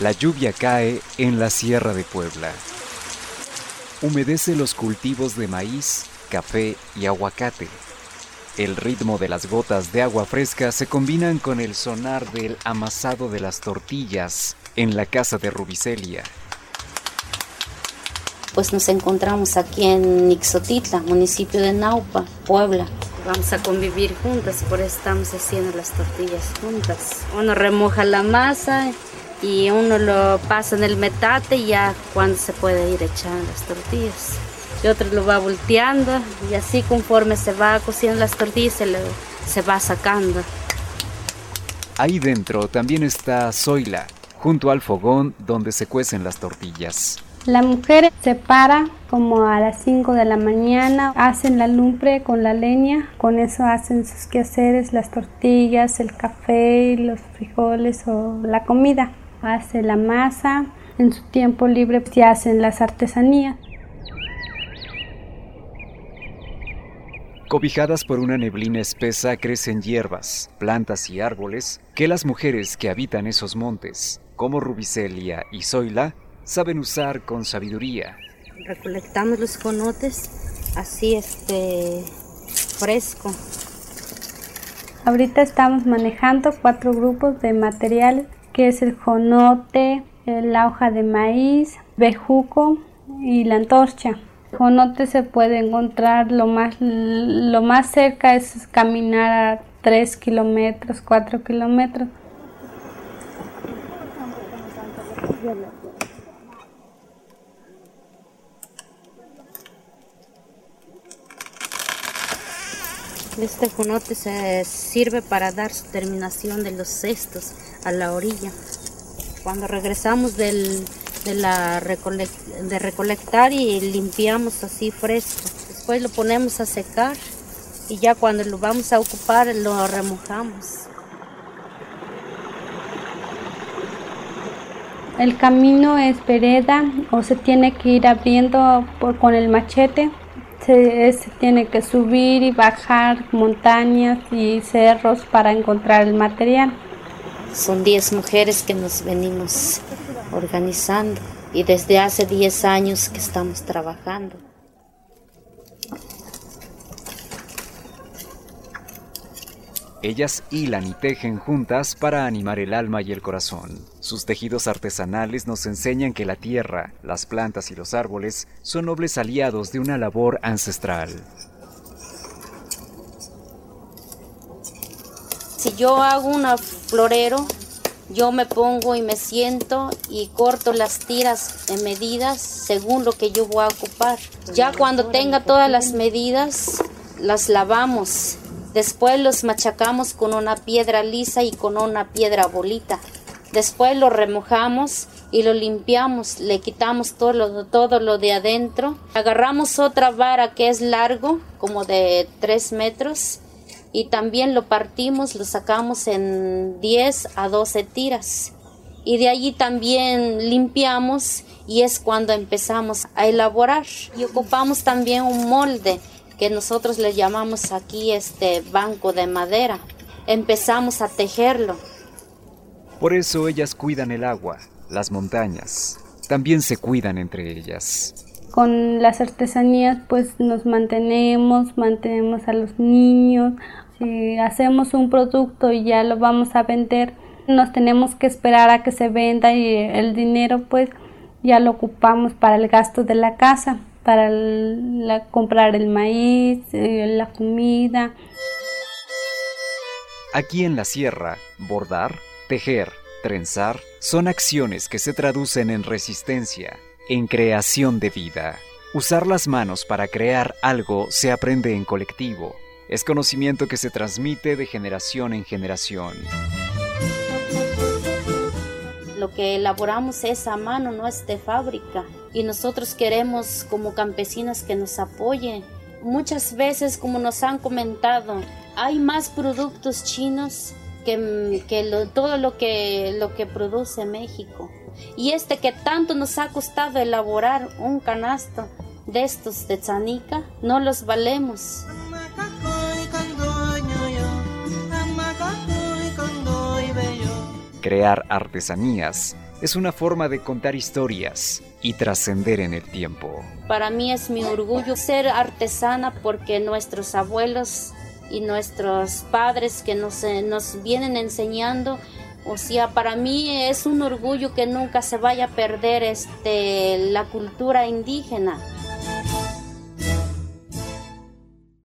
La lluvia cae en la Sierra de Puebla. Humedece los cultivos de maíz, café y aguacate. El ritmo de las gotas de agua fresca se combinan con el sonar del amasado de las tortillas en la casa de Rubicelia. Pues nos encontramos aquí en Ixotitla, municipio de Naupa, Puebla. Vamos a convivir juntas, por eso estamos haciendo las tortillas juntas. Uno remoja la masa y uno lo pasa en el metate y ya cuando se puede ir echando las tortillas. Y otro lo va volteando y así conforme se va cociendo las tortillas se, se va sacando. Ahí dentro también está Zoila, junto al fogón donde se cuecen las tortillas. La mujer se para como a las 5 de la mañana, hacen la lumbre con la leña, con eso hacen sus quehaceres, las tortillas, el café, los frijoles o la comida hace la masa, en su tiempo libre se hacen las artesanías. Cobijadas por una neblina espesa crecen hierbas, plantas y árboles que las mujeres que habitan esos montes, como Rubicelia y Zoila, saben usar con sabiduría. Recolectamos los conotes así este fresco. Ahorita estamos manejando cuatro grupos de materiales que es el jonote, la hoja de maíz, bejuco y la antorcha. El jonote se puede encontrar lo más, lo más cerca es caminar a 3 kilómetros, 4 kilómetros. Este jonote se sirve para dar su terminación de los cestos a la orilla. Cuando regresamos de, la recolectar y limpiamos así fresco, después lo ponemos a secar y ya cuando lo vamos a ocupar lo remojamos. El camino es vereda o se tiene que ir abriendo con el machete. Se, se, tiene que subir y bajar montañas y cerros para encontrar el material. Son 10 mujeres que nos venimos organizando y desde hace 10 años que estamos trabajando. Ellas hilan y tejen juntas para animar el alma y el corazón. Sus tejidos artesanales nos enseñan que la tierra, las plantas y los árboles son nobles aliados de una labor ancestral. Si yo hago un florero, yo me pongo y me siento y corto las tiras en medidas según lo que yo voy a ocupar. Ya cuando tenga todas las medidas, las lavamos. Después los machacamos con una piedra lisa y con una piedra bolita. Después lo remojamos y lo limpiamos, le quitamos todo lo, todo lo de adentro. Agarramos otra vara que es largo, como de 3 metros, y también lo partimos, lo sacamos en 10 a 12 tiras. Y de allí también limpiamos y es cuando empezamos a elaborar. Y ocupamos también un molde que nosotros le llamamos aquí este banco de madera. Empezamos a tejerlo. Por eso ellas cuidan el agua, las montañas. También se cuidan entre ellas con las artesanías pues nos mantenemos, mantenemos a los niños. Si hacemos un producto y ya lo vamos a vender, nos tenemos que esperar a que se venda y el dinero pues ya lo ocupamos para el gasto de la casa, para comprar el maíz, eh, la comida. Aquí en la sierra, bordar, tejer, trenzar son acciones que se traducen en resistencia, en creación de vida. Usar las manos para crear algo se aprende en colectivo. Es conocimiento que se transmite de generación en generación. Que elaboramos es a mano, no es de fábrica. Y nosotros queremos como campesinas que nos apoyen. Muchas veces, como nos han comentado, hay más productos chinos que, todo lo que, lo que produce México. Y este que tanto nos ha costado elaborar un canasto de estos de Tzanica, no los valemos. Crear artesanías es una forma de contar historias y trascender en el tiempo. Para mí es mi orgullo ser artesana porque nuestros abuelos y nuestros padres que nos, eh, nos vienen enseñando, o sea, para mí es un orgullo que nunca se vaya a perder este, la cultura indígena.